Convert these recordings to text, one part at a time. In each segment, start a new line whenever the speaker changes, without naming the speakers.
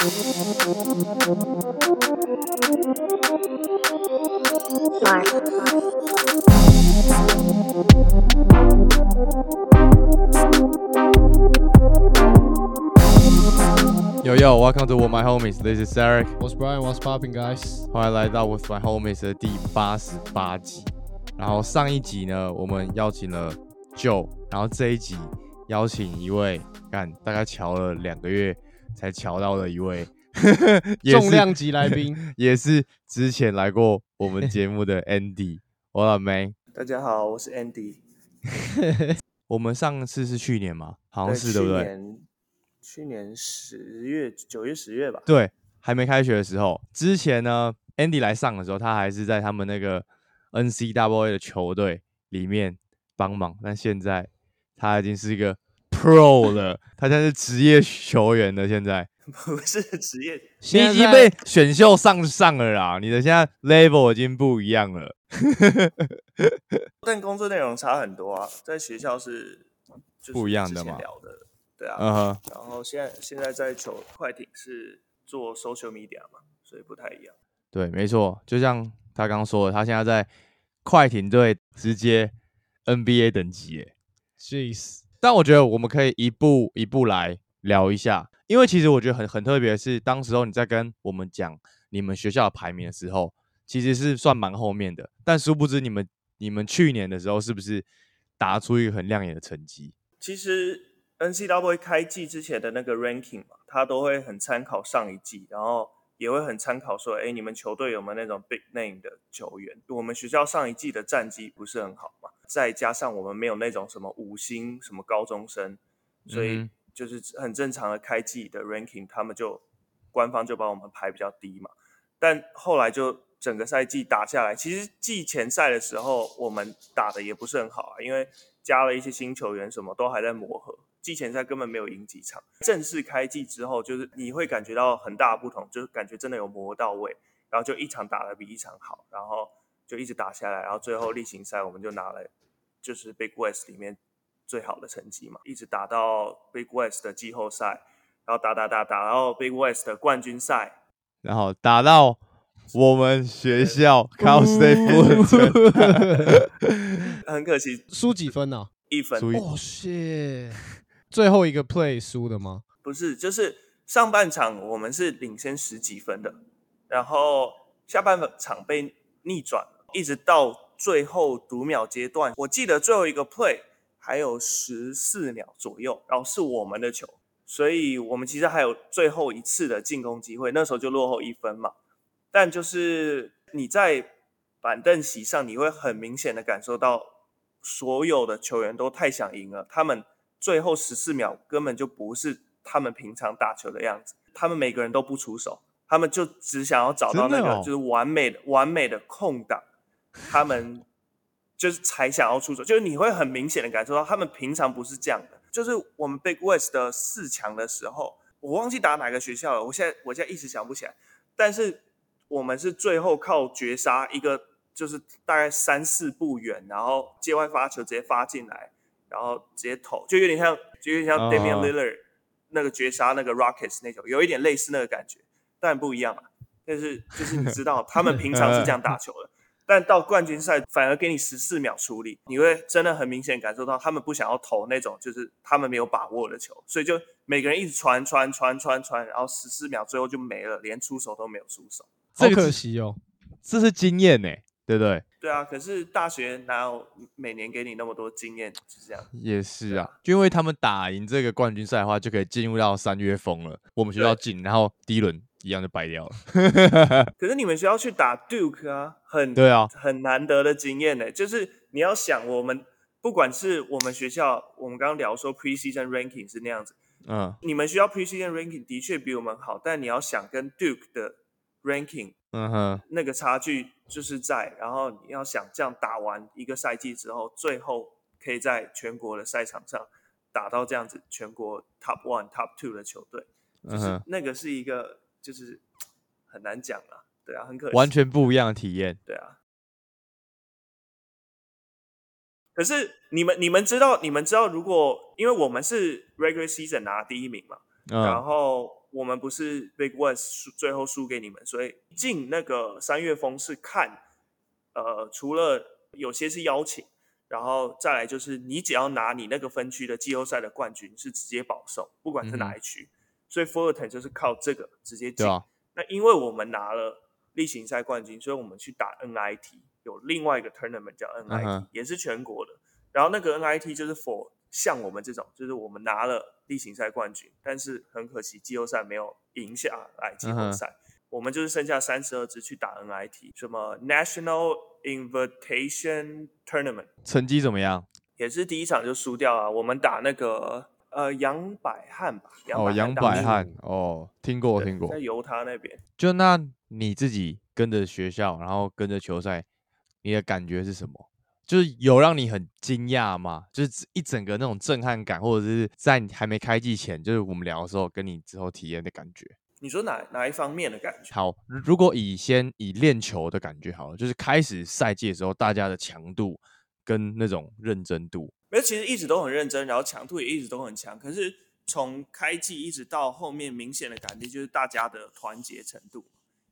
Yo yo, welcome to With My Homies. This is Eric.
What's Brian? What's popping, guys?
欢迎来到 With My Homies 的第八十八集。然后上一集呢，我们邀请了 Joe，然后这一集邀请一位干大概瞧了两个月才瞧到了一位
重量级来宾，
也是之前来过我们节目的 Andy。我老妹，
大家好，我是 Andy。
我们上次是去年嘛，好像是对不对？
去年去年十月、九月、十月吧。
对，还没开学的时候，之前呢，Andy 来上的时候，他还是在他们那个 NCAA 的球队里面帮忙，但现在他已经是一个 Pro 了，他现在是职业球员了。现在
不是职业，
你
现在在
已经被选秀上上了啦，你的现在 level 已经不一样了。
但工作内容差很多啊。在学校是就是
不一样的嘛
聊的，对啊。
嗯哼，
然后现在现在在球快艇是做 social media 嘛，所以不太一样。
对，没错，就像他刚刚说的，他现在在快艇队直接 NBA 等级耶。
Jeez，
但我觉得我们可以一步一步来聊一下，因为其实我觉得很很特别的是，当时候你在跟我们讲你们学校的排名的时候，其实是算蛮后面的，但殊不知你们你们去年的时候是不是打出一个很亮眼的成绩？
其实 N C W 开季之前的那个 ranking 嘛，它都会很参考上一季，然后也会很参考说，哎，你们球队有没有那种 big name 的球员？我们学校上一季的战绩不是很好嘛，再加上我们没有那种什么五星什么高中生，所以就是很正常的开季的 ranking，他们就官方就把我们排比较低嘛。但后来就整个赛季打下来，其实季前赛的时候我们打的也不是很好啊，因为加了一些新球员，什么都还在磨合。季前赛根本没有赢几场，正式开季之后，就是你会感觉到很大的不同，就是感觉真的有磨到位，然后就一场打得比一场好，然后就一直打下来，然后最后例行赛我们就拿了就是 Big West 里面最好的成绩嘛，一直打到 Big West 的季后赛，然后打打打打到 Big West 的冠军赛，
然后打到我们学校 Cal State Fullerton，
很可惜
输几分呢？
一分。
输一
哦，shit，最后一个 play 输的吗？
不是，就是上半场我们是领先十几分的，然后下半场被逆转，一直到最后读秒阶段，我记得最后一个 play 还有十四秒左右，然后是我们的球，所以我们其实还有最后一次的进攻机会，那时候就落后一分嘛。但就是你在板凳席上，你会很明显的感受到所有的球员都太想赢了，他们最后十四秒根本就不是他们平常打球的样子，他们每个人都不出手，他们就只想要找到那个就是完美的、完美的空档，他们就是才想要出手，就是你会很明显的感受到他们平常不是这样的。就是我们 Big West 的四强的时候，我忘记打哪个学校了，我现在我现在一时想不起来，但是我们是最后靠绝杀一个，就是大概三四步远，然后界外发球直接发进来，然后直接投，就有点像，就有点像
哦
Damian Lillard 那个绝杀那个 Rockets 那种，有一点类似那个感觉，但不一样嘛。但是就是你知道，他们平常是这样打球的，但到冠军赛反而给你十四秒处理，你会真的很明显感受到他们不想要投那种就是他们没有把握的球，所以就每个人一直传传传传传，然后十四秒最后就没了，连出手都没有出手。
好可惜哦。
这是经验呢，对不对？
对啊，可是大学哪有每年给你那么多经验？是这样。
也是啊，就因为他们打赢这个冠军赛的话，就可以进入到三月风了。我们学校进，然后第一轮一样就白掉了。
可是你们学校去打 Duke 啊，很
对啊，
很难得的经验呢。就是你要想，我们不管是我们学校，我们刚刚聊说 preseason ranking 是那样子，
嗯
你们学校 preseason ranking 的确比我们好，但你要想跟 Duke 的 ranking
嗯哼，
那个差距就是在，然后你要想这样打完一个赛季之后，最后可以在全国的赛场上打到这样子全国 top one、top two 的球队，就是
嗯，
那个是一个就是很难讲啊，对啊，很可惜，
完全不一样的体验。
对啊。可是你们你们知道你们知道，如果因为我们是 regular season 拿第一名嘛，然
嗯
后我们不是 Big West 输最后输给你们，所以进那个三月风是看，呃，除了有些是邀请，然后再来就是你只要拿你那个分区的季后赛的冠军是直接保送，不管是哪一区，所以 Fullerton 就是靠这个直接进。
啊，
那因为我们拿了例行赛冠军，所以我们去打 NIT，有另外一个 tournament 叫 NIT，、
嗯
也是全国的。然后那个 NIT 就是 for 像我们这种，就是我们拿了例行赛冠军，但是很可惜季后赛没有赢下来季后赛。我们就是剩下三十二支去打 NIT，什么 National Invitation Tournament，
成绩怎么样？
也是第一场就输掉了。我们打那个呃杨百翰吧，
哦，杨百翰，哦，听过听过
在。犹他那边。
就那你自己跟着学校，然后跟着球赛，你的感觉是什么？就是有让你很惊讶吗？就是一整个那种震撼感，或者是在你还没开季前，就是我们聊的时候，跟你之后体验的感觉。
你说哪哪一方面的感觉？
好，如如果以先以练球的感觉好了，就是开始赛季的时候，大家的强度跟那种认真度，
没有，其实一直都很认真，然后强度也一直都很强。可是从开季一直到后面，明显的感觉就是大家的团结程度。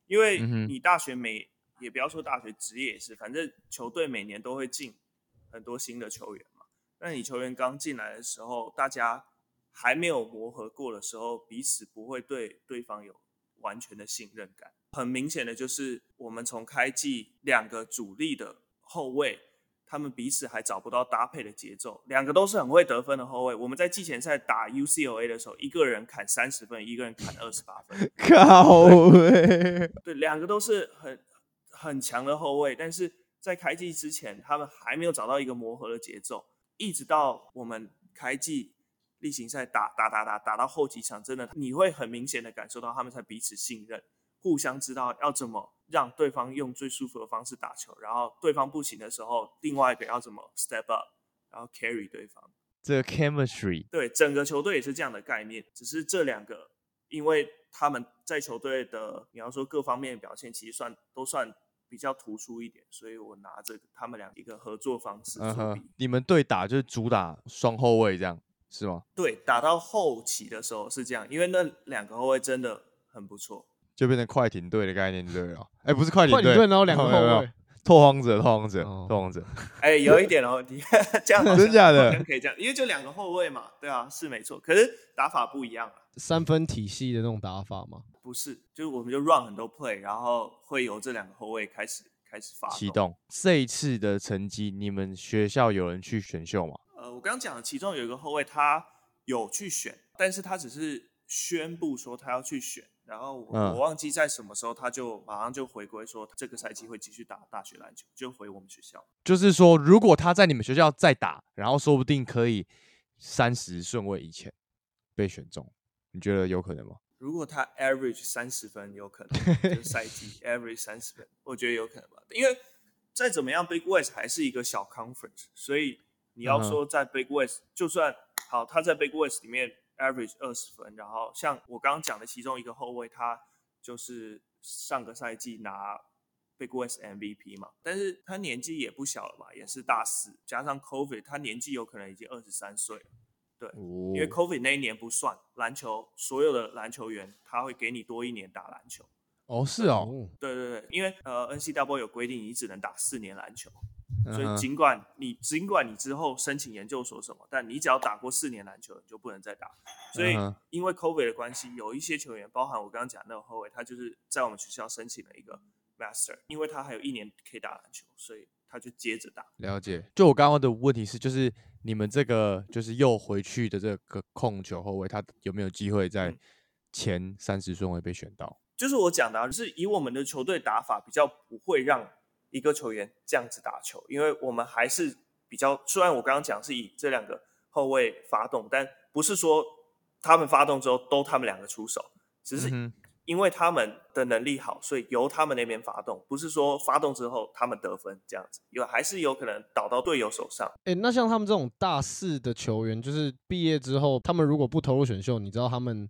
因为你大学每也不要说大学，职业也是，反正球队每年都会进很多新的球员嘛。那你球员刚进来的时候，大家还没有磨合过的时候，彼此不会对对方有完全的信任感。很明显的就是，我们从开季两个主力的后卫，他们彼此还找不到搭配的节奏。两个都是很会得分的后卫。我们在季前赛打 UCLA 的时候，一个人砍三十分，一个人砍二十八分。
靠！
对，两个都是很很强的后卫，但是在开季之前，他们还没有找到一个磨合的节奏，一直到我们开季例行赛打打打打打到后几场，真的你会很明显的感受到他们才彼此信任，互相知道要怎么让对方用最舒服的方式打球，然后对方不行的时候，另外一个要怎么 step up，然后 carry 对方。
这个 chemistry
对，整个球队也是这样的概念，只是这两个，因为他们在球队的你要说各方面的表现，其实算都算比较突出一点，所以我拿这个他们俩一个合作方式
你们对打就是主打双后卫这样是吗？
对，打到后期的时候是这样，因为那两个后卫真的很不错。
就变成快艇队的概念对了。哎，不是快艇队，
快艇队然后两个
没有没有
后卫
拓荒者，拓荒者，
哦
拓荒者，
哎，有一点哦，你 这样好像
真假的
好像可以这样，因为就两个后卫嘛，对啊，是没错，可是打法不一样啊。
三分体系的那种打法吗。
不是，就是我们就 run 很多 play，然后会由这两个后卫开始开始发
启动这一次的成绩，你们学校有人去选秀吗？
呃，我刚刚讲的，其中有一个后卫，他有去选，但是他只是宣布说他要去选，然后我,、
嗯
我忘记在什么时候，他就马上就回归说这个赛季会继续打大学篮球，就回我们学校。
就是说，如果他在你们学校再打，然后说不定可以三十顺位以前被选中，你觉得有可能吗？
如果他 average 三十分，有可能就是赛季 average 三十分，我觉得有可能吧。因为再怎么样，Big West 还是一个小 conference，所以你要说在 Big West，、就算好他在 Big West 里面 average 二十分，然后像我刚刚讲的其中一个后卫，他就是上个赛季拿 Big West MVP 嘛，但是他年纪也不小了嘛，也是大四，加上 COVID，他年纪有可能已经二十三岁了。
对
因为 COVID 那一年不算，篮球所有的篮球员他会给你多一年打篮球。
哦是哦，
哦，
对对对，因为呃 NCAA 有规定，你只能打四年篮球，所以尽管你尽管你之后申请研究所什么，但你只要打过四年篮球，你就不能再打。所以因为 COVID 的关系，有一些球员，包含我刚刚讲那个后卫，他就是在我们学校申请了一个 Master，因为他还有一年可以打篮球，所以他就接着打。
了解。就我刚刚的问题是，就是你们这个就是又回去的这个控球后卫，他有没有机会在
嗯
前三十顺位被选到？
就是我讲的、啊，就是以我们的球队打法，比较不会让一个球员这样子打球，因为我们还是比较，虽然我刚刚讲是以这两个后卫发动，但不是说他们发动之后都他们两个出手，只是
嗯
因为他们的能力好，所以由他们那边发动，不是说发动之后他们得分这样子，有还是有可能倒到队友手上。
哎、那像他们这种大四的球员，就是毕业之后，他们如果不投入选秀，你知道他们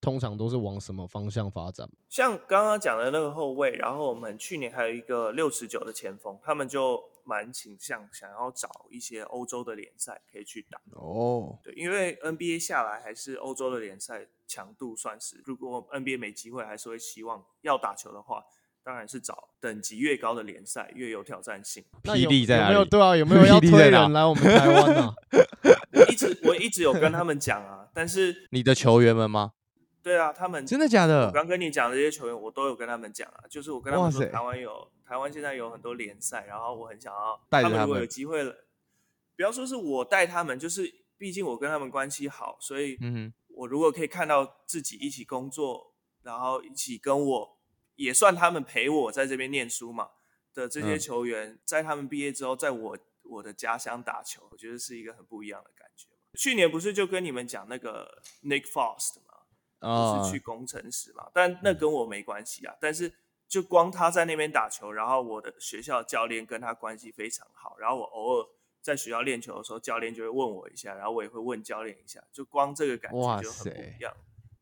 通常都是往什么方向发展？
像刚刚讲的那个后卫，然后我们去年还有一个六尺九的前锋，他们就蛮倾向想要找一些欧洲的联赛可以去打。
哦，
对，因为 NBA 下来还是欧洲的联赛强度算是，如果 NBA 没机会，还是会希望要打球的话，当然是找等级越高的联赛，越有挑战性。
那有
霹雳在哪里？
没有对啊？有没有要
霹雳在哪
推人来我们台湾啊？
我一直我一直有跟他们讲啊，但是
你的球员们吗？
对啊，他们
真的假的
我
的？
刚跟你讲的这些球员，我都有跟他们讲啊，就是我跟他们说，台湾有台湾现在有很多联赛，然后我很想要
带他们
如果有机会了，不要说是我带他们，就是毕竟我跟他们关系好，所以
嗯，
我如果可以看到自己一起工作，然后一起跟我也算他们陪我在这边念书嘛的这些
嗯
球员，在他们毕业之后，在我我的家乡打球，我觉得是一个很不一样的感觉。去年不是就跟你们讲那个 Nick Frost 吗？
啊
就是去工程师嘛，但那跟我没关系啊。但是就光他在那边打球，然后我的学校教练跟他关系非常好，然后我偶尔在学校练球的时候，教练就会问我一下，然后我也会问教练一下，就光这个感觉就很不一样。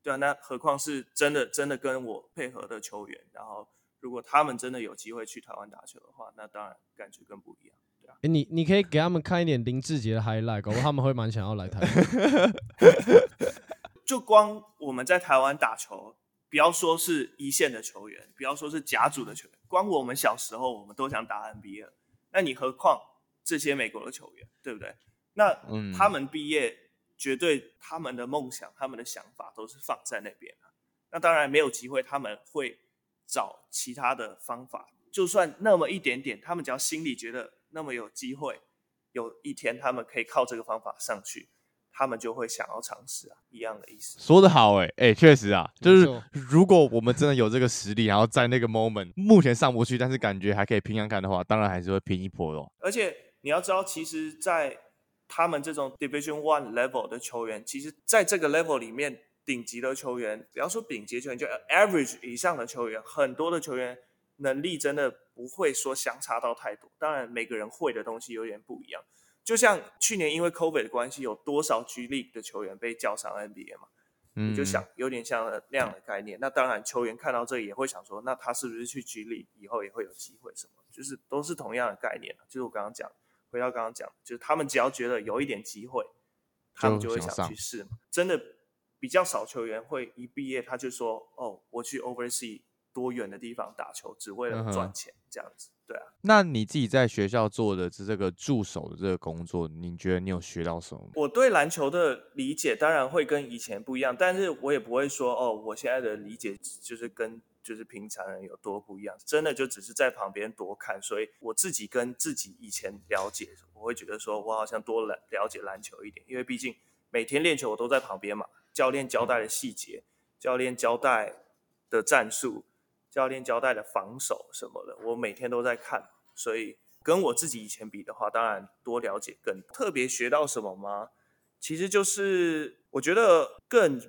对啊，那何况是真的真的跟我配合的球员，然后如果他们真的有机会去台湾打球的话，那当然感觉更不一样。对啊，
哎，你你可以给他们看一点林志杰的 highlight，搞不好他们会蛮想要来台湾。
就光我们在台湾打球，不要说是一线的球员，不要说是甲组的球员，光我们小时候我们都想打 NBA 了，那你何况这些美国的球员，对不对？那
嗯
他们毕业，绝对他们的梦想、他们的想法都是放在那边啊。那当然没有机会，他们会找其他的方法，就算那么一点点，他们只要心里觉得那么有机会，有一天他们可以靠这个方法上去，他们就会想要尝试啊，一样的意思。
说得好哎、哎、确实啊，就是如果我们真的有这个实力，然后在那个 moment 目前上不去，但是感觉还可以拼看看的话，当然还是会拼一波咯。
而且你要知道，其实，在他们这种 Division One level 的球员，其实在这个 level 里面，顶级的球员，不要说顶级球员，就 average 以上的球员，很多的球员能力真的不会说相差到太多。当然，每个人会的东西有点不一样。就像去年因为 COVID 的关系，有多少 G League 的球员被叫上 NBA 嘛？
嗯，
你就想有点像那样的概念。那当然，球员看到这也会想说，那他是不是去 G League 以后也会有机会？什么？就是都是同样的概念啊就是我刚刚讲，回到刚刚讲，就是他们只要觉得有一点机会，他们就会
想
去试嘛。真的比较少球员会一毕业他就说，哦，我去 Oversea 多远的地方打球，只为了赚钱、这样子。对啊，
那你自己在学校做的这个助手的这个工作，你觉得你有学到什么？
我对篮球的理解当然会跟以前不一样，但是我也不会说哦，我现在的理解就是跟就是平常人有多不一样，真的就只是在旁边多看，所以我自己跟自己以前了解，我会觉得说我好像多了了解篮球一点，因为毕竟每天练球我都在旁边嘛，教练交代的细节，教练交代的战术，教练交代的防守什么的，我每天都在看，所以跟我自己以前比的话，当然多了解更特别学到什么吗？其实就是我觉得更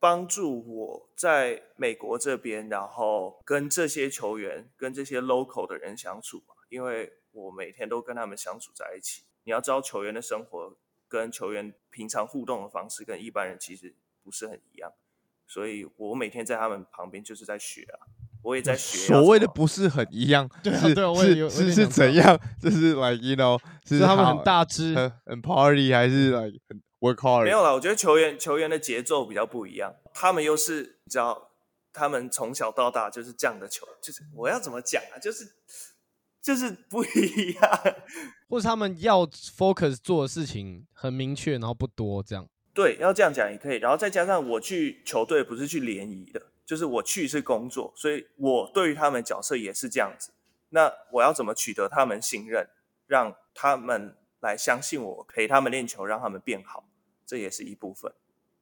帮助我在美国这边，然后跟这些球员、跟这些 local 的人相处嘛，因为我每天都跟他们相处在一起。你要知道，球员的生活跟球员平常互动的方式跟一般人其实不是很一样，所以我每天在他们旁边就是在学啊，我也在学
所谓的不是很一样，
对啊
是
对啊我也有
是是怎样？就是 like you know，是
是他们很大只，
很很 party 还是 like 很 work hard？
没有啦，我觉得球员球员的节奏比较不一样，他们又是你知道，他们从小到大就是这样的球，就是我要怎么讲啊，就是就是不一样。
或者他们要 focus 做的事情很明确，然后不多这样。
对，要这样讲也可以。然后再加上我去球队不是去联谊的，就是我去是工作，所以我对于他们角色也是这样子。那我要怎么取得他们信任，让他们来相信我，陪他们练球，让他们变好，这也是一部分。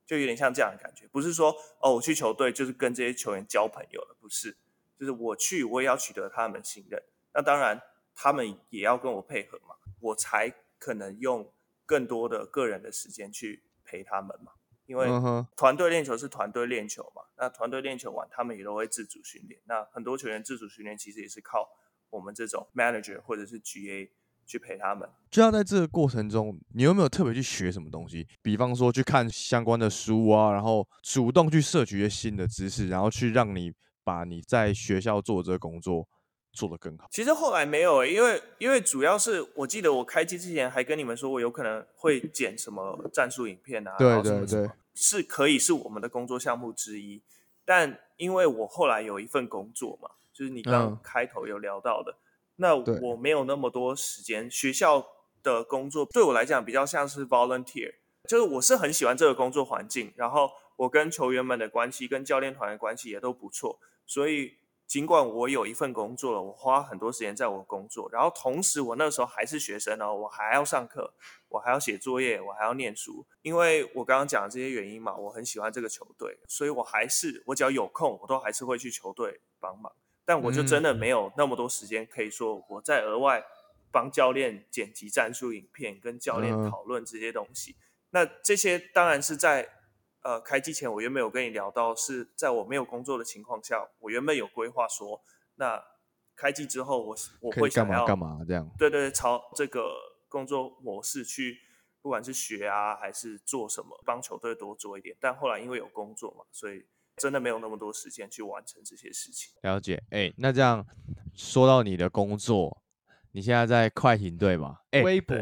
就有点像这样的感觉，不是说哦，我去球队就是跟这些球员交朋友了，不是，就是我去我也要取得他们信任。那当然，他们也要跟我配合嘛，我才可能用更多的个人的时间去陪他们嘛。因为团队练球是团队练球嘛，那团队练球完，他们也都会自主训练。那很多球员自主训练其实也是靠我们这种 manager 或者是 GA 去陪他们。
就要在这个过程中，你有没有特别去学什么东西？比方说去看相关的书啊，然后主动去摄取一些新的知识，然后去让你把你在学校做这个工作做得更好？
其实后来没有、欸，因为因为主要是我记得我开机之前还跟你们说，我有可能会剪什么战术影片啊，
对对对
是可以是我们的工作项目之一。但因为我后来有一份工作嘛，就是你刚
嗯
开头有聊到的，那我没有那么多时间。学校的工作对我来讲比较像是 volunteer，就是我是很喜欢这个工作环境，然后我跟球员们的关系、跟教练团的关系也都不错，所以尽管我有一份工作了，我花很多时间在我工作，然后同时我那时候还是学生哦，我还要上课，我还要写作业，我还要念书，因为我刚刚讲的这些原因嘛，我很喜欢这个球队，所以我还是我只要有空，我都还是会去球队帮忙，但我就真的没有那么多时间可以说我在额外帮教练剪辑战术影片，跟教练
嗯。
讨论这些东西。那这些当然是在呃开机前，我原本有跟你聊到，是在我没有工作的情况下，我原本有规划说，那开机之后我是我会想要
干嘛干嘛这样？
对对，朝这个工作模式去，不管是学啊还是做什么，帮球队多做一点。但后来因为有工作嘛，所以真的没有那么多时间去完成这些事情。
了解，哎、那这样说到你的工作，你现在在快艇队嘛？哎、
微博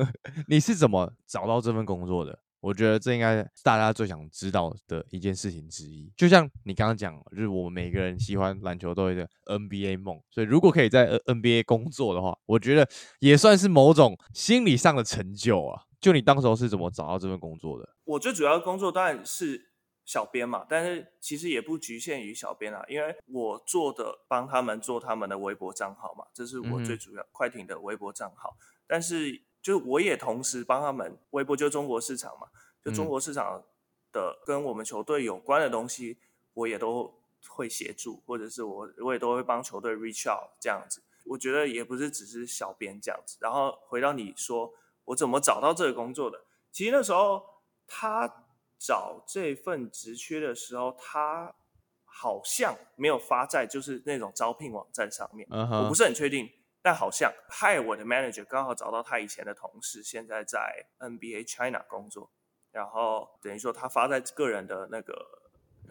你是怎么找到这份工作的？我觉得这应该是大家最想知道的一件事情之一。就像你刚刚讲，就是我们每个人喜欢篮球都有一个 NBA 梦，所以如果可以在 NBA 工作的话，我觉得也算是某种心理上的成就啊。就你当时候是怎么找到这份工作的？
我最主要的工作当然是小编嘛，但是其实也不局限于小编啊，因为我做的帮他们做他们的微博账号嘛，这是我最主要、快艇的微博账号。但是就我也同时帮他们微博，就中国市场嘛，就中
嗯
国市场的跟我们球队有关的东西，我也都会协助，或者是我我也都会帮球队 reach out 这样子。我觉得也不是只是小编这样子。然后回到你说我怎么找到这个工作的，其实那时候他找这份职缺的时候，他好像没有发在就是那种招聘网站上面，
嗯
我不，是很确定，但好像害我的 manager 刚好找到他以前的同事，现在在 NBA China 工作，然后等于说他发在个人的那个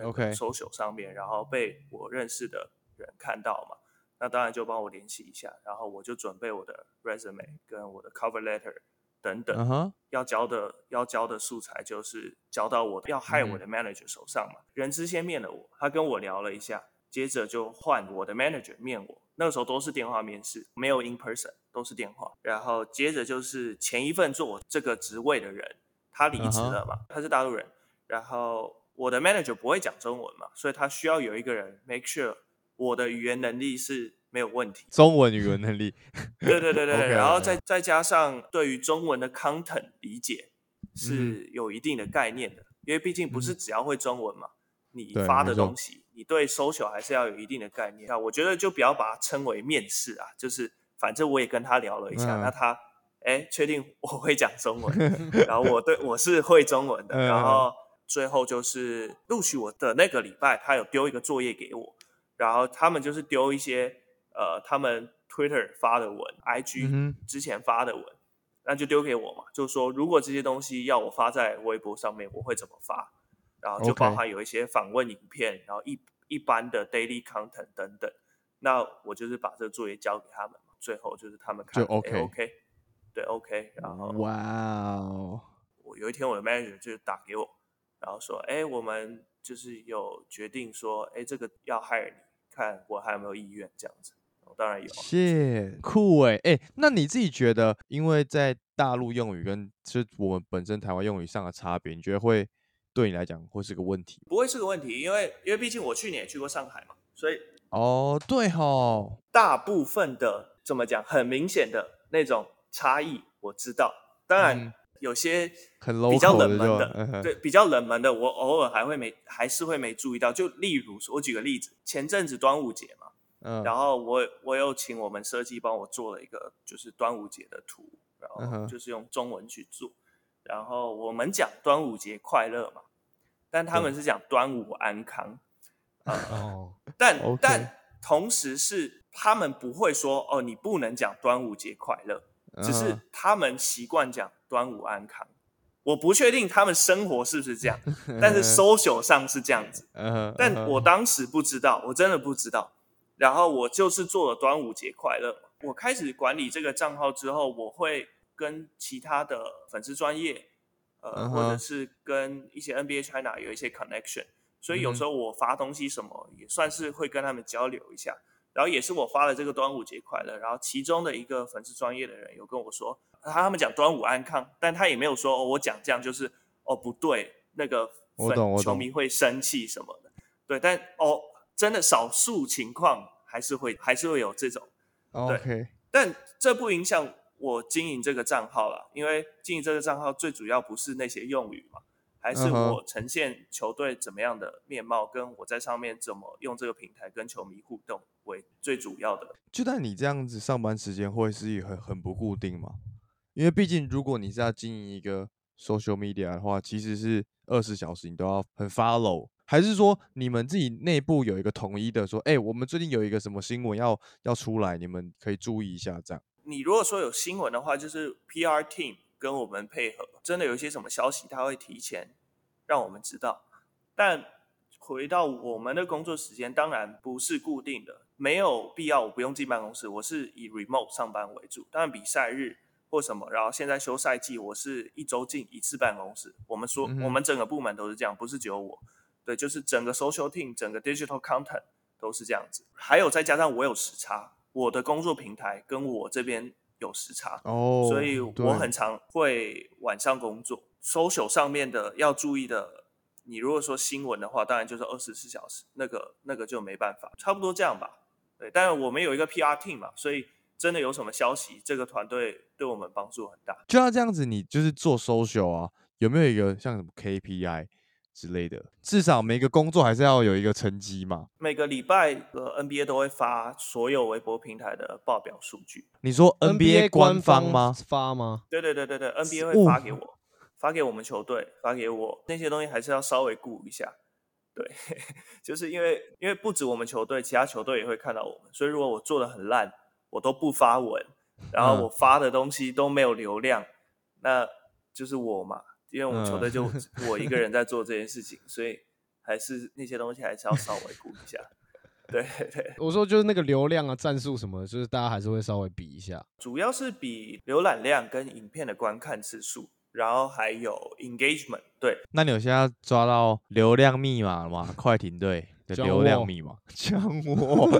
OK
social 上面，然后被我认识的人看到嘛，那当然就帮我联系一下，然后我就准备我的 resume 跟我的 cover letter 等等，要交的要交的素材就是交到我要害
嗯
我的 manager 手上嘛。人资先面了我，他跟我聊了一下，接着就换我的 manager 面我。那个时候都是电话面试，没有 in person，都是电话。然后接着就是前一份做我这个职位的人，他离职了嘛他是大陆人。然后我的 manager 不会讲中文嘛，所以他需要有一个人 make sure 我的语言能力是没有问题。
中文语文能力，
对对对对然后再再加上对于中文的 content 理解
嗯
是有一定的概念的，因为毕竟不是只要会中文嘛，你发的东西，你对 social 还是要有一定的概念。那我觉得就不要把它称为面试啊，就是反正我也跟他聊了一下，
嗯
那他哎确定我会讲中文，然后我对我是会中文的，
嗯
然后最后就是录取我的那个礼拜，他有丢一个作业给我，然后他们就是丢一些呃他们 Twitter 发的文，IG 之前发的文，那就丢给我嘛，就说如果这些东西要我发在微博上面，我会怎么发？然后就包含有一些访问影片，然后一一般的 daily content 等等。那我就是把这个作业交给他们嘛，最后就是他们看
就 OK
诶 OK，对 OK，然后
哇哦，
我有一天我的 manager 就打给我，然后说，哎，我们就是有决定说，哎，这个要 hire 你，看我还有没有意愿这样子。我当然有啊，
谢酷哎哎，那你自己觉得，因为在大陆用语跟就是我们本身台湾用语上的差别，你觉得会对你来讲会是个问题？
不会是个问题，因为因为毕竟我去年也去过上海嘛，所以
哦，对吼，
大部分的怎么讲，很明显的那种差异我知道。当然，
嗯
有些
很
比较冷门的，对比较冷门的，我偶尔还会没还是会没注意到。就例如说，我举个例子，前阵子端午节嘛，
嗯，
然后我我又请我们设计帮我做了一个就是端午节的图，然后就是用中文去做。然后我们讲端午节快乐嘛，但他们是讲端午安康。
哦，
但但同时是他们不会说哦，你不能讲端午节快乐，只是
嗯
他们习惯讲端午安康。我不确定他们生活是不是这样，但是 social 上是这样子。
嗯
但我当时不知道，我真的不知道。然后我就是做了端午节快乐。我开始管理这个账号之后，我会跟其他的粉丝专业，呃，
嗯
或者是跟一些 NBA China 有一些 connection，所以有时候我发东西什么也算是会跟他们交流一下。然后也是我发了这个端午节快乐，然后其中的一个粉丝专业的人有跟我说，他他们讲端午安康，但他也没有说哦，我讲这样就是哦不对，那个球迷会生气什么的，对，但哦，真的少数情况还是会还是会有这种
，OK，
但这不影响我经营这个账号了，因为经营这个账号最主要不是那些用语嘛，还是我呈现球队怎么样的面貌，跟我在上面怎么用这个平台跟球迷互动为最主要的。
就但你这样子上班时间会是很很不固定吗？因为毕竟如果你是要经营一个 social media 的话，其实是二十小时你都要很 follow，还是说你们自己内部有一个统一的说，哎、我们最近有一个什么新闻要要出来，你们可以注意一下这样。
你如果说有新闻的话，就是 PR team 跟我们配合，真的有一些什么消息，他会提前让我们知道。但回到我们的工作时间，当然不是固定的，没有必要我不用进办公室，我是以 remote 上班为主。当然比赛日或什么，然后现在休赛季，我是一周进一次办公室。我们说、
嗯
我们整个部门都是这样，不是只有我。对，就是整个 social team、整个 digital content 都是这样子。还有再加上我有时差，我的工作平台跟我这边有时差，
哦
所以我很常会晚上工作。social 上面的要注意的，你如果说新闻的话，当然就是二十四小时，那个那个就没办法，差不多这样吧。对，但是我们有一个 PR team 嘛，所以真的有什么消息，这个团队对我们帮助很大。
就要这样子，你就是做 social 啊，有没有一个像什么 KPI 之类的？至少每个工作还是要有一个成绩嘛。
每个礼拜呃 NBA 都会发所有微博平台的报表数据。
你说 NBA 官
官
方吗？
发吗？
对对对对对，NBA
哦
会发给我，发给我们球队，发给我那些东西还是要稍微顾一下。对，就是因为因为不止我们球队，其他球队也会看到我们，所以如果我做的很烂，我都不发文，然后
嗯
我发的东西都没有流量，那就是我嘛，因为我们球队就
嗯
我一个人在做这件事情，所以还是那些东西还是要稍微顾一下。对对，
我说就是那个流量啊、战术什么，就是大家还是会稍微比一下。
主要是比浏览量跟影片的观看次数，然后还有 engagement。对，
那你有现在抓到流量密码了吗？快艇队的流量密码，将我。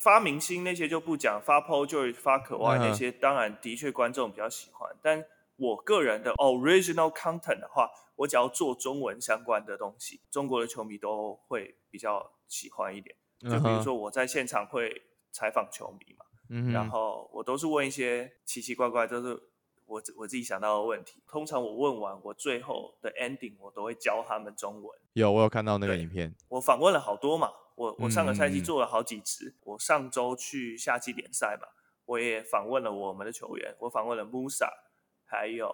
发明星那些就不讲，发 PO 就是发可爱那些，当然的确观众比较喜欢。但我个人的 original content 的话，我只要做中文相关的东西，中国的球迷都会比较喜欢一点。就比如说我在现场会采访球迷嘛，然后我都是问一些奇奇怪怪，都是我自我自己想到的问题。通常我问完，我最后的 ending 我都会教他们中文。
有我有看到那个影片，
我访问了好多嘛，我我上个赛季
嗯
做了好几支，我上周去夏季联赛嘛，我也访问了我们的球员，我访问了 Musa，还有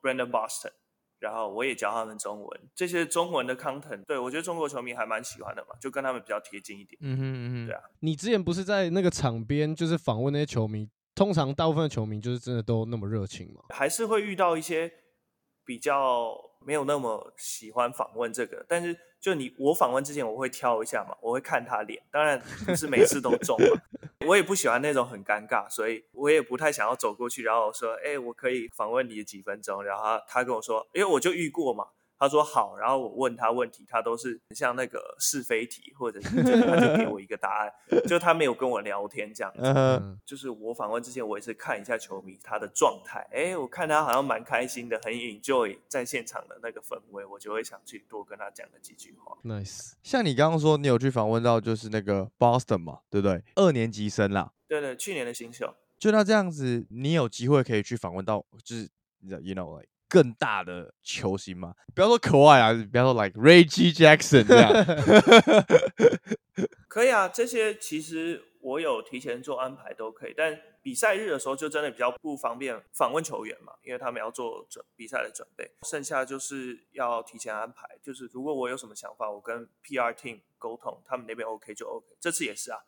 Brandon Boston，然后我也教他们中文，这些中文的 content，对我觉得中国球迷还蛮喜欢的嘛，就跟他们比较贴近一点。
嗯哼嗯哼，
对啊
你之前不是在那个场边，就是访问那些球迷，通常大部分的球迷就是真的都那么热情吗？
还是会遇到一些比较没有那么喜欢访问这个，但是就你我访问之前我会挑一下嘛，我会看他脸，当然不是每次都中嘛，我也不喜欢那种很尴尬，所以我也不太想要走过去，然后说，哎、我可以访问你几分钟，然后他他跟我说，因为我就遇过嘛。他说好，然后我问他问题，他都是很像那个是非题，或者是他就给我一个答案，就他没有跟我聊天这样子。就是我访问之前，我也是看一下球迷他的状态，哎，我看他好像蛮开心的，很 enjoy 在现场的那个氛围，我就会想去多跟他讲个几句话。
nice，
像你刚刚说你有去访问到就是那个 Boston 嘛，对不对？二年级生啦，
对对，去年的新秀，
就那这样子，你有机会可以去访问到，就是，you know like 更大的球星嘛？不要说可爱啊，不要说 like Reggie Jackson 这样。
可以啊，这些其实我有提前做安排都可以，但比赛日的时候就真的比较不方便访问球员嘛，因为他们要做准比赛的准备，剩下就是要提前安排。就是如果我有什么想法，我跟 PR team 沟通，他们那边 OK 就 OK。这次也是啊，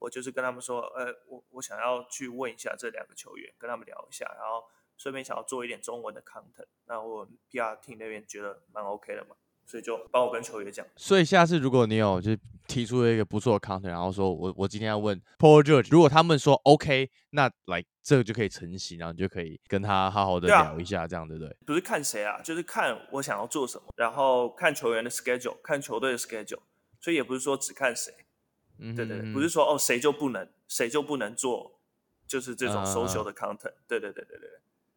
我就是跟他们说，呃，我我想要去问一下这两个球员，跟他们聊一下，然后顺便想要做一点中文的 content。那我 PR team 那边觉得蛮 OK 的嘛，所以就帮我跟球员讲。
所以下次如果你有就是提出了一个不错的 content，然后说我我今天要问 Paul George，如果他们说 OK，那来这个就可以成型，然后你就可以跟他好好的聊一下，这样对不对？
不是看谁啊，就是看我想要做什么，然后看球员的 schedule，看球队的 schedule，所以也不是说只看谁，
嗯
对对对，不是说哦谁就不能谁就不能做，就是这种
啊
social 的 content，对对对对。对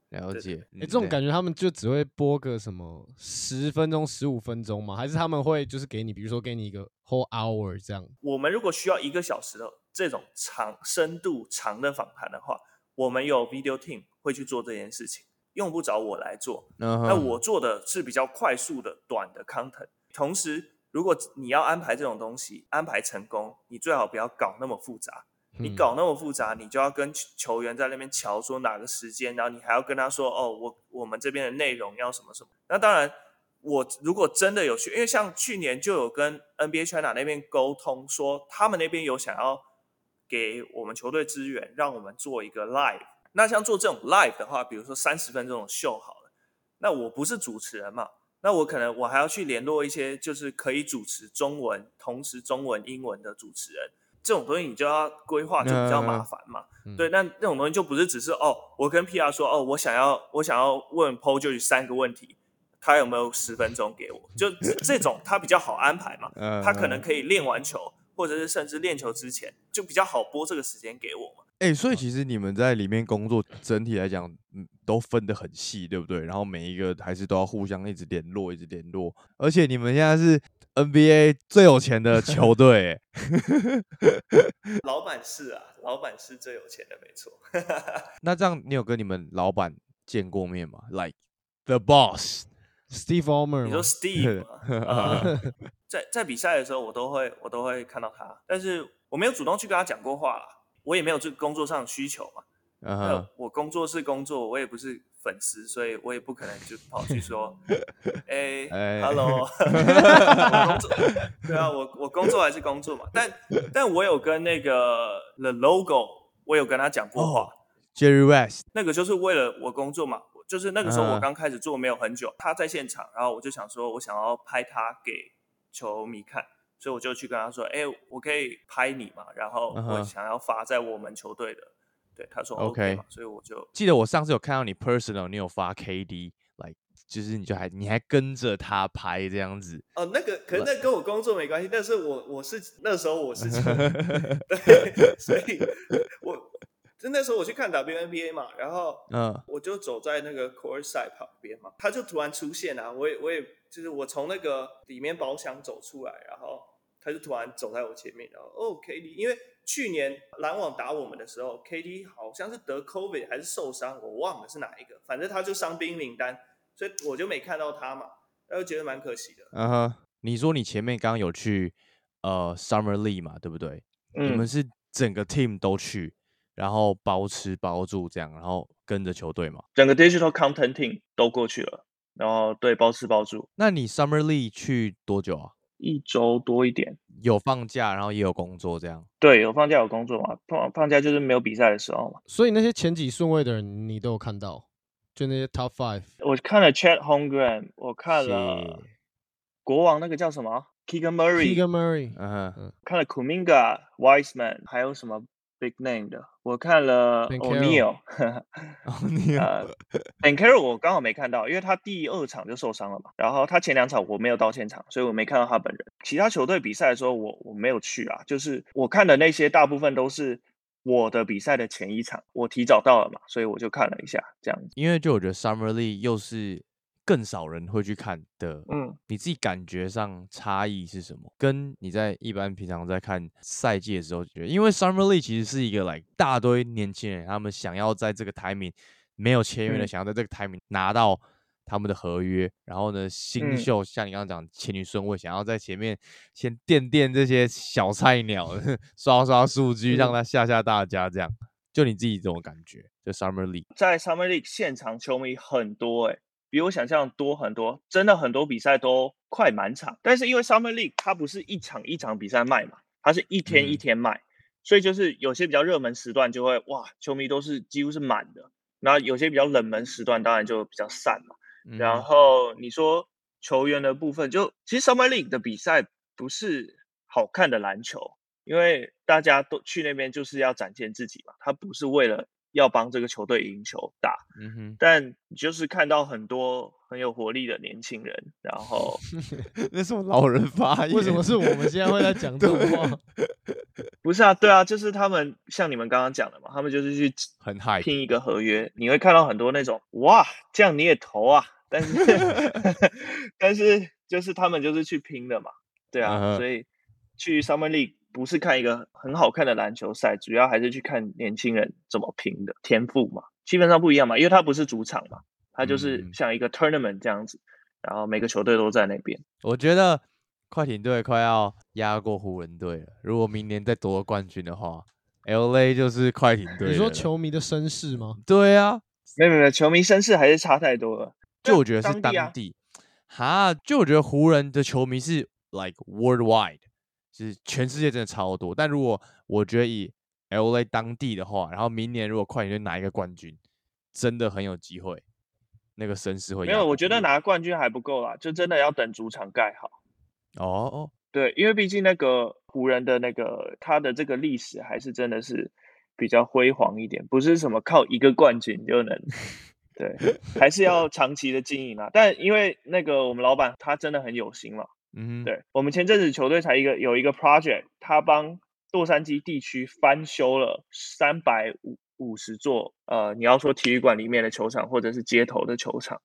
了解。
哎、
嗯
这种感觉他们就只会播个什么十分钟、十五分钟吗？还是他们会就是给你，比如说给你一个 whole hour 这样？
我们如果需要一个小时的这种长深度长的访谈的话，我们有 video team 会去做这件事情，用不着我来做。那我做的是比较快速的短的 content。同时，如果你要安排这种东西，安排成功，你最好不要搞那么复杂。你
嗯
搞那么复杂，你就要跟球球员在那边瞧说哪个时间，然后你还要跟他说哦，我我们这边的内容要什么什么。那当然，我如果真的有去，因为像去年就有跟 NBA China 那边沟通说，他们那边有想要给我们球队资源，让我们做一个 live。那像做这种 live 的话，比如说三十分钟的秀好了，那我不是主持人嘛，那我可能我还要去联络一些就是可以主持中文，同时中文、英文的主持人。这种东西你就要规划，就比较麻烦嘛。
嗯
对，那那种东西就不是只是哦，我跟 PR 说哦，我想要我想要问 PO 就三个问题，他有没有十分钟给我？就这种他比较好安排嘛，
嗯
他可能
嗯
可以练完球，或者是甚至练球之前就比较好拨这个时间给我嘛。
哎、所以其实你们在里面工作，整体来讲，嗯，都分得很细，对不对？然后每一个还是都要互相一直联络，一直联络。而且你们现在是 NBA 最有钱的球队、欸，
老板是啊，老板是最有钱的，没错。
那这样你有跟你们老板见过面吗？Like the
boss，Steve Ballmer
你说 Steve 在在比赛的时候，我都会我都会看到他，但是我没有主动去跟他讲过话啦，我也没有这个工作上的需求嘛。
嗯
那
哼，
我工作是工作，我也不是粉丝，所以我也不可能就跑去说，哎、
哎
h e l l o 我工作，对啊，我我工作还是工作嘛，但 但我有跟那个 The Logo，我有跟他讲过话
，Jerry West，
那个就是为了我工作嘛，就是那个时候我
嗯
刚开始做没有很久，他在现场，然后我就想说，我想要拍他给球迷看，所以我就去跟他说，哎、我可以拍你嘛，然后我想要发在我们球队的，对，他说
OK
所以我就
记得我上次有看到你 personal，你有发 KD，like 就是你就还你还跟着他拍这样子，
哦，那个可能那跟我工作没关系，但是我我是那时候我是球迷 对，所以我就那时候我去看 WNBA 嘛，然后
嗯。
我就走在那个 court side 旁边嘛，他就突然出现啊，我也我也就是我从那个里面包厢走出来，然后他就突然走在我前面，然后哦 KD，因为去年篮网打我们的时候，KD 好像是得 COVID 还是受伤，我忘了是哪一个，反正他就伤兵名单，所以我就没看到他嘛，然后觉得蛮可惜的。
嗯哼，你说你前面刚刚有去呃 Summer League 嘛，对不对？你
嗯
们是整个 team 都去，然后包吃包住这样，然后跟着球队嘛？
整个 digital content team 都过去了，然后对包吃包住，
那你 Summer League 去多久啊？
一周多一点。
有放假，然后也有工作这样。
对，有放假有工作嘛，放放假就是没有比赛的时候嘛。
所以那些前几顺位的人你都有看到，就那些 Top Five。
我看了 Chat Holmgren，我看了国王那个叫什么 Keegan
Murray，Keegan Murray，
嗯哼，
看了 Kuminga、Wiseman，还有什么 big name 的？我看了
Ben
O'Neal，
哦，你有
呃 b e n Carol 我刚好没看到，因为他第二场就受伤了嘛。然后他前两场我没有到现场，所以我没看到他本人。其他球队比赛的时候我我没有去啊，就是我看的那些大部分都是我的比赛的前一场，我提早到了嘛，所以我就看了一下这样子。
因为就我觉得 Summer League 又是更少人会去看的，
嗯，
你自己感觉上差异是什么？跟你在一般平常在看赛季的时候，觉得因为 Summer League 其实是一个来大堆年轻人，他们想要在这个 timing 没有签约的，
嗯。
想要在这个 timing 拿到他们的合约，然后呢，新
嗯。
秀、像你刚刚讲前女顺位，想要在前面先垫垫这些小菜鸟，刷刷数据，让
嗯。
他吓吓大家，这样。就你自己这种感觉，就 Summer League，
在 Summer League 现场球迷很多诶、比我想象多很多，真的很多比赛都快满场。但是因为 Summer League 它不是一场一场比赛卖嘛，它是一天一
嗯
天卖，所以就是有些比较热门时段就会哇，球迷都是几乎是满的。然后有些比较冷门时段当然就比较散嘛。然
嗯
后你说球员的部分，就其实 Summer League 的比赛不是
好看的篮球，因为大家都去那边就是要展现自己嘛，他不是为了要帮这个球队赢球打，
嗯哼，
但你就是看到很多很有活力的年轻人，然后
那是我老人发言。
为什么是我们现在会在讲这种话？
不是啊，对啊，就是他们像你们刚刚讲的嘛，他们就是去
很嗨？
拼一个合约，你会看到很多那种哇，这样你也投啊，但是但是就是他们就是去拼的嘛，对啊，所以去 Summer League 不是看一个很好看的篮球赛，主要还是去看年轻人怎么拼的天赋嘛，基本上不一样嘛，因为它不是主场嘛，它就是
嗯
像一个 tournament 这样子，然后每个球队都在那边。
我觉得快艇队快要压过湖人队了。如果明年再夺冠军的话，L A 就是快艇队。
你说？球迷的身世吗？
对啊，
没有没有没，球迷身世还是差太多了。
就我觉得是
当地啊
当地，哈，就我觉得湖人的球迷是 like worldwide，就是全世界真的超多。但如果我觉得以 L A 当地的话，然后明年如果快艇队拿一个冠军，真的很有机会，那个声势会
没有，我觉得拿冠军还不够啦，就真的要等主场盖好。
哦哦，
对，因为毕竟那个湖人的那个他的这个历史还是真的是比较辉煌一点，不是什么靠一个冠军就能。对，还是要长期的经营啊。但因为那个我们老板他真的很有心嘛，
嗯，
对我们前阵子球队才一个有一个 project，他帮洛杉矶地区翻修了三百五五十座，呃，你要说体育馆里面的球场或者是街头的球场，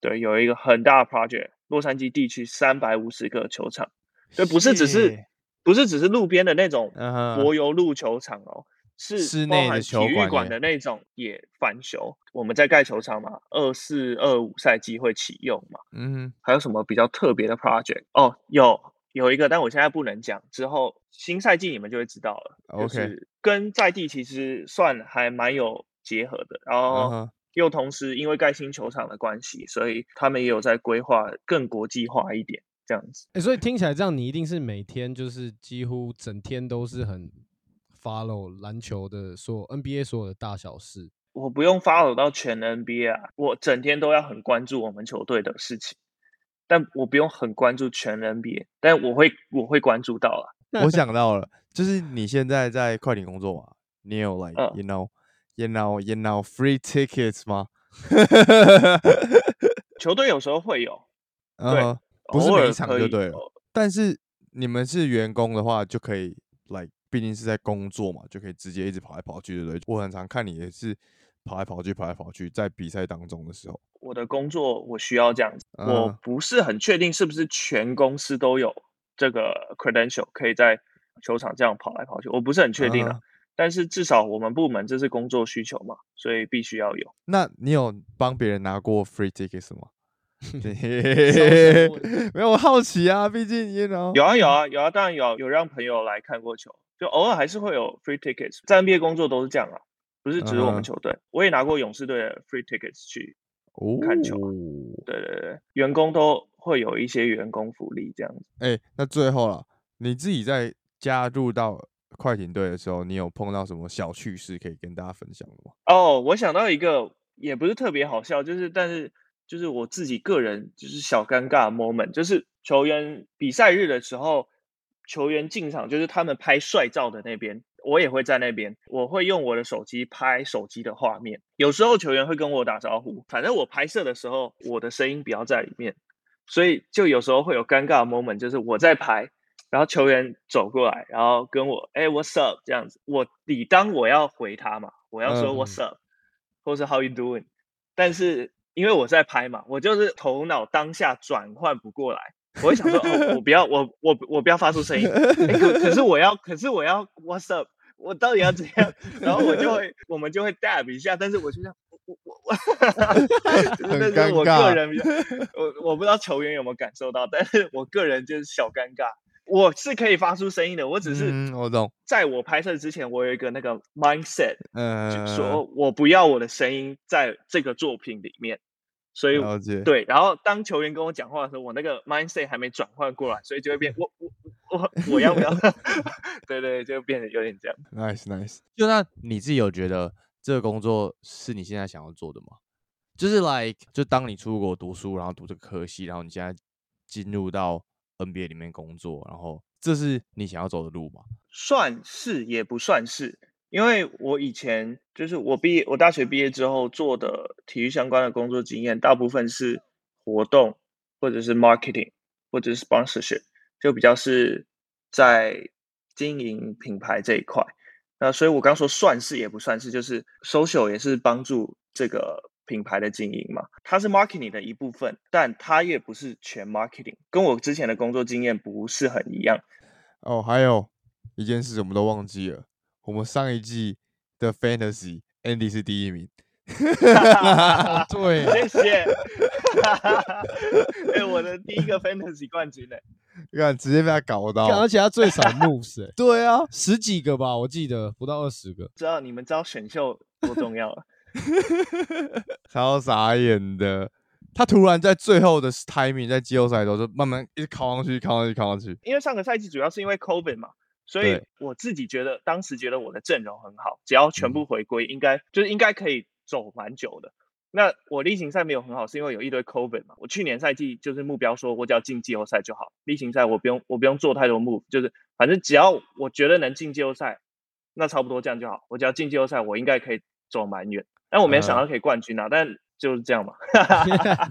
对，有一个很大的 project，洛杉矶地区三百五十个球场，对，不是只是不是只是路边的那种柏油路球场哦。是
室内
体育
球馆
的那种也翻修，我们在盖球场嘛，二四二五赛季会启用嘛，
嗯，
还有什么比较特别的 project？哦，有有一个，但我现在不能讲，之后新赛季你们就会知道了。
OK
是跟在地其实算还蛮有结合的，然
嗯
后，又同时因为盖新球场的关系，所以他们也有在规划更国际化一点这样子。
哎、所以听起来这样，你一定是每天就是几乎整天都是很 follow 篮球的所有 NBA 所有的大小事。
我不用 follow 到全 NBA 啊，我整天都要很关注我们球队的事情，但我不用很关注全 NBA，但我会我会关注到啊。
我 想到了，就是你现在在快艇工作嘛，你有 like、
嗯
you know you know you know free tickets 吗？
球队有时候会有，
嗯哼不是
偶
每一场就对了
有。
但是你们是员工的话，就可以来，毕竟是在工作嘛，就可以直接一直跑来跑去，对不对？我很常看你也是跑来跑去，跑来跑去，在比赛当中的时候，
我的工作我需要这样子，
嗯
我不是很确定是不是全公司都有这个 credential 可以在球场这样跑来跑去，我不是很确定啊。
嗯
但是至少我们部门这是工作需求嘛，所以必须要有。
那你有帮别人拿过 free tickets 吗？
问
没有，我好奇啊，毕竟 you know
有啊有啊有啊，当然有有让朋友来看过球，就偶尔还是会有 free tickets，在 NBA 工作都是这样啊，不是只是我们球队，我也拿过勇士队的 free tickets 去，看球
哦
对对对，员工都会有一些员工福利这样子。
哎、那最后了，你自己在加入到快艇队的时候，你有碰到什么小趣事可以跟大家分享的吗？
哦，我想到一个也不是特别好笑，就是但是就是我自己个人就是小尴尬 moment，就是球员比赛日的时候，球员进场就是他们拍帅照的那边，我也会在那边，我会用我的手机拍手机的画面。有时候球员会跟我打招呼，反正我拍摄的时候，我的声音不要在里面，所以就有时候会有尴尬的 moment，就是我在拍。然后球员走过来，然后跟我，哎、w h a t s up？这样子，我理当我要回他嘛，我要说
嗯
What's up，、或是 How you doing？但是因为我在拍嘛，我就是头脑当下转换不过来，我会想说，哦，我不要，我我我不要发出声音，诶可可是我要，可是我要 What's up？我到底要怎样？然后我就会，我们就会 dab 一下，但是我就这样，我我我，就是
很
那是我
尴尬
个人比较，我我不知道球员有没有感受到，但是我个人就是小尴尬。我是可以发出声音的，我只是
嗯，我懂，
在我拍摄之前，我有一个那个 mindset，
嗯、
就说我不要我的声音在这个作品里面，所以对。然后当球员跟我讲话的时候，我那个 mindset 还没转换过来，所以就会变 我我我我要不要？对对，就变得有点这样。
nice nice。就那你自己有觉得这个工作是你现在想要做的吗？就是 like，就当你出国读书，然后读这个科系，然后你现在进入到 NBA 里面工作，然后这是你想要走的路吗？
算是也不算是，因为我以前就是我毕业，我大学毕业之后做的体育相关的工作经验，大部分是活动或者是 marketing 或者是 sponsorship，就比较是在经营品牌这一块。那所以我刚说算是也不算是，就是 social 也是帮助这个品牌的经营嘛，它是 marketing 的一部分，但它也不是全 marketing，跟我之前的工作经验不是很一样。
哦，还有一件事我们都忘记了，我们上一季的 fantasy Andy 是第一名。
哦 对，
谢谢。哎、我的第一个 fantasy 冠军呢、
你看，直接被他搞到。
而且他最少 moves 欸
对啊，
十几个吧，我记得不到二十个。
知道你们知道选秀多重要了？
超傻眼的。他突然在最后的 timing，在季后赛的时候就慢慢一直扛上去，扛上去，扛上去。
因为上个赛季主要是因为 COVID 嘛，所以我自己觉得当时觉得我的阵容很好，只要全部回归，应该就是应该可以走蛮久的。那我例行赛没有很好，是因为有一堆 COVID 嘛。我去年赛季就是目标说，我只要进季后赛就好，例行赛我不用我不用做太多 move，就是反正只要我觉得能进季后赛，那差不多这样就好。我只要进季后赛，我应该可以走蛮远。但我没想到可以冠军啊，但就是这样嘛。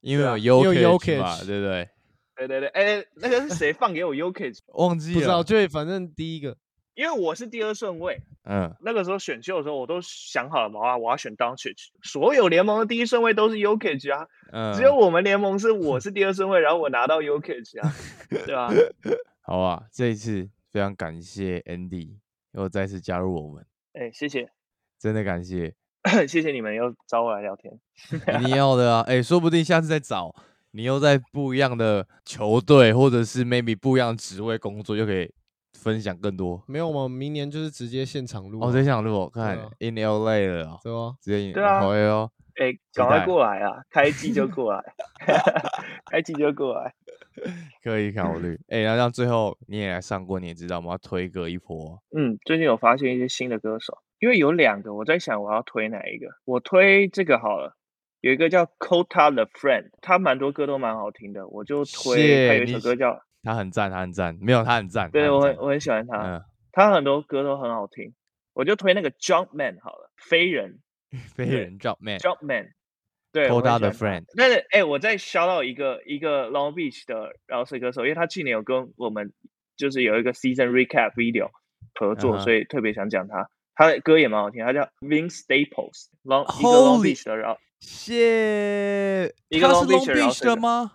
因为有
因为
Jokic 嘛，对不对？
对对对，哎、那个是谁放给我 UK？
忘记了
不知道，
了。
就反正第一个
因为我是第二顺位，
嗯，
那个时候选秀的时候，我都想好了嘛，啊我要选 Doncic，所有联盟的第一顺位都是 Ukage 啊，
嗯，
只有我们联盟是我是第二顺位，然后我拿到 Ukage 啊，对吧？
好啊。这一次非常感谢 Andy 又再次加入我们，
哎、谢谢
真的感谢。
谢谢你们又找我来聊天，
你要的啊，哎、说不定下次再找你又在不一样的球队，或者是 maybe 不一样的职位工作，就可以分享更多。
没有吗，明年就是直接现场录啊。
哦，现场录我看
啊
in LA 了哦，
对吗？
直接
对啊
好哦。
哎、赶快
待
过来啊，开机就过来，开机就过来。
可以考虑。哎、那这样最后你也来上过，你也知道吗？要推歌一波。
嗯，最近有发现一些新的歌手，因为有两个，我在想我要推哪一个。我推这个好了，有一个叫 Kota the Friend，他蛮多歌都蛮好听的，我就推。还有一首歌叫，
他很赞，他很赞，没有他很赞。
对我很我很喜欢他，
嗯，
他很多歌都很好听，我就推那个 Jumpman 好了，飞人
飞人
Jumpman，Jumpman，。对
Kota
我很喜
the Friend
但是哎、我在 shout out 一个一个 Long Beach 的饶舌歌手，因为他去年有跟我们就是有一个 season recap video 合作
嗯
所以特别想讲他。他的歌也蛮好听，他叫 Vince Staples，Long 一个 Long Beach 的饶，
谢，
一个
他是
Long Beach
Long
的
吗？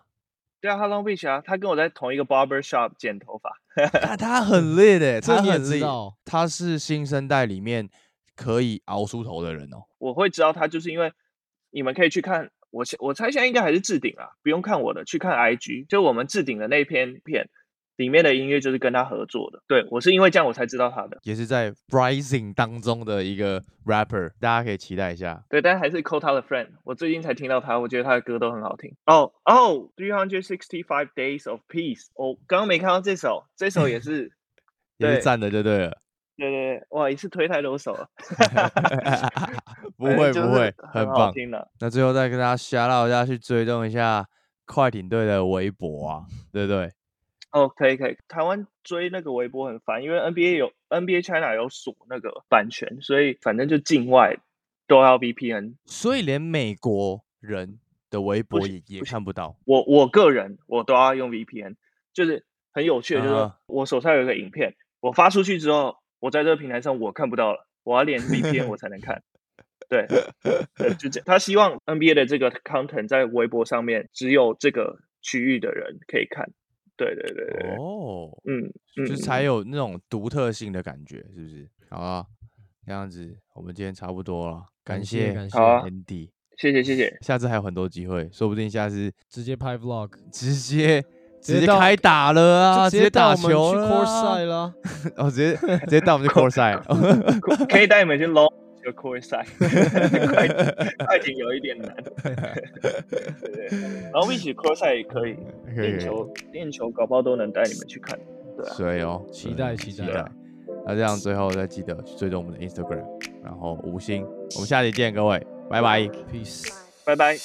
对啊，他 Long Beach 啊，他跟我在同一个 barber shop 剪头发。
看他很累的，他很累，他是新生代里面可以熬出头的人哦。
我会知道他，就是因为你们可以去看我现，我猜现在应该还是置顶啊，不用看我的，去看 IG，就我们置顶的那篇片里面的音乐就是跟他合作的。对我是因为这样我才知道他的。
也是在 Rising 当中的一个 rapper，大家可以期待一下。
对，但还是 Kota 的 friend，我最近才听到他，我觉得他的歌都很好听。哦哦，Three Hundred Sixty Five Days of Peace，我、刚刚没看到这首，这首也是，
也是
对
赞的，就对了。
对对对，哇，一次推太多手了，
不会
就是
不会，
很好
棒。
听的。
那最后再跟大家 shout out 一下，去追踪一下快艇队的微博啊，对不对？
哦，可以可以，台湾追那个微博很烦，因为 NBA 有 NBA China 有锁那个版权，所以反正就境外都要 VPN。
所以连美国人的微博也也看不到。
我我个人我都要用 VPN，就是很有趣的，就是我手上有一个影片，我发出去之后，我在这个平台上我看不到了，我要连 VPN 我才能看。对，对，就这样。他希望 NBA 的这个 content 在微博上面只有这个区域的人可以看。对对对对，
哦，
嗯嗯，
就
嗯
才有那种独特性的感觉，是不是？好啊，这样子我们今天差不多了，感
感谢
谢
感谢
Andy，
谢谢谢谢。
下次还有很多机会，说不定下次
直接拍 vlog，
直接直
接
开打了啊，
直接
打
球去
球了
course
啊
赛啦。
哦，直接直接带我们去 court 赛，
可可以带你们去 快 快艇有一点难。对 对，然后一起赛也可以，
可以
练球练球搞不好都能带你们去看。对啊，
所以哦，
期待期待
期待。那这样最后再记得去追踪我们的 Instagram，然后五星，我们下期见，各位，拜拜。
Peace。
拜拜。